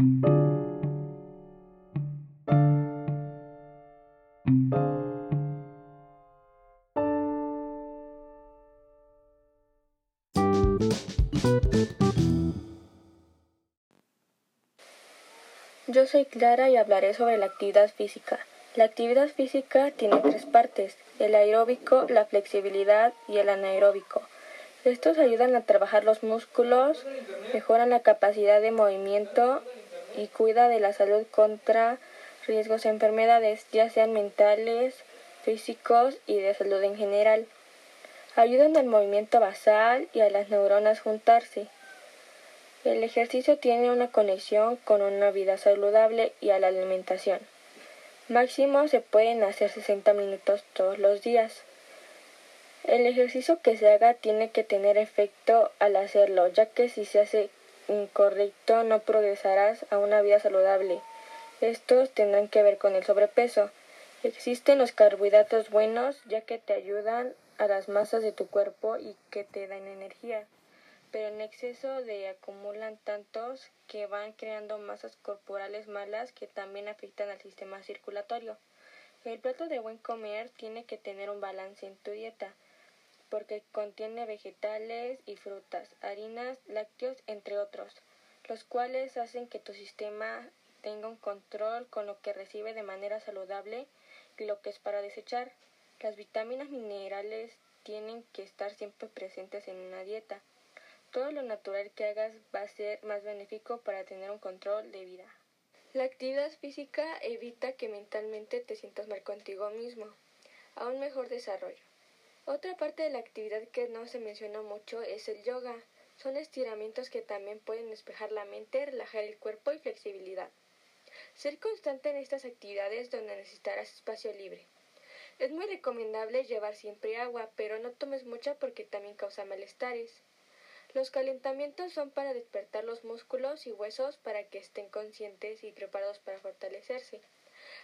Yo soy Clara y hablaré sobre la actividad física. La actividad física tiene tres partes, el aeróbico, la flexibilidad y el anaeróbico. Estos ayudan a trabajar los músculos, mejoran la capacidad de movimiento y cuida de la salud contra riesgos de enfermedades, ya sean mentales, físicos y de salud en general. Ayudan al movimiento basal y a las neuronas juntarse. El ejercicio tiene una conexión con una vida saludable y a la alimentación. Máximo se pueden hacer 60 minutos todos los días. El ejercicio que se haga tiene que tener efecto al hacerlo, ya que si se hace incorrecto no progresarás a una vida saludable. Estos tendrán que ver con el sobrepeso. Existen los carbohidratos buenos, ya que te ayudan a las masas de tu cuerpo y que te dan energía pero en exceso de acumulan tantos que van creando masas corporales malas que también afectan al sistema circulatorio. El plato de buen comer tiene que tener un balance en tu dieta, porque contiene vegetales y frutas, harinas, lácteos, entre otros, los cuales hacen que tu sistema tenga un control con lo que recibe de manera saludable y lo que es para desechar. Las vitaminas minerales tienen que estar siempre presentes en una dieta todo lo natural que hagas va a ser más benéfico para tener un control de vida. La actividad física evita que mentalmente te sientas mal contigo mismo, a un mejor desarrollo. Otra parte de la actividad que no se menciona mucho es el yoga. Son estiramientos que también pueden despejar la mente, relajar el cuerpo y flexibilidad. Ser constante en estas actividades donde necesitarás espacio libre. Es muy recomendable llevar siempre agua, pero no tomes mucha porque también causa malestares. Los calentamientos son para despertar los músculos y huesos para que estén conscientes y preparados para fortalecerse.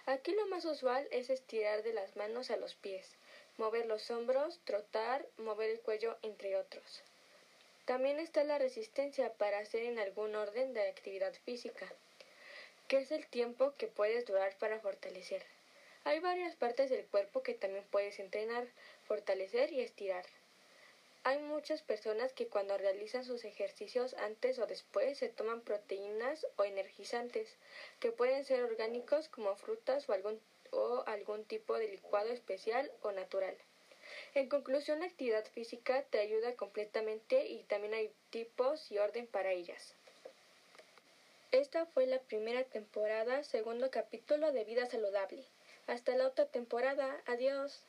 Aquí lo más usual es estirar de las manos a los pies, mover los hombros, trotar, mover el cuello, entre otros. También está la resistencia para hacer en algún orden de actividad física, que es el tiempo que puedes durar para fortalecer. Hay varias partes del cuerpo que también puedes entrenar, fortalecer y estirar. Hay muchas personas que cuando realizan sus ejercicios antes o después se toman proteínas o energizantes, que pueden ser orgánicos como frutas o algún, o algún tipo de licuado especial o natural. En conclusión, la actividad física te ayuda completamente y también hay tipos y orden para ellas. Esta fue la primera temporada, segundo capítulo de Vida Saludable. Hasta la otra temporada. Adiós.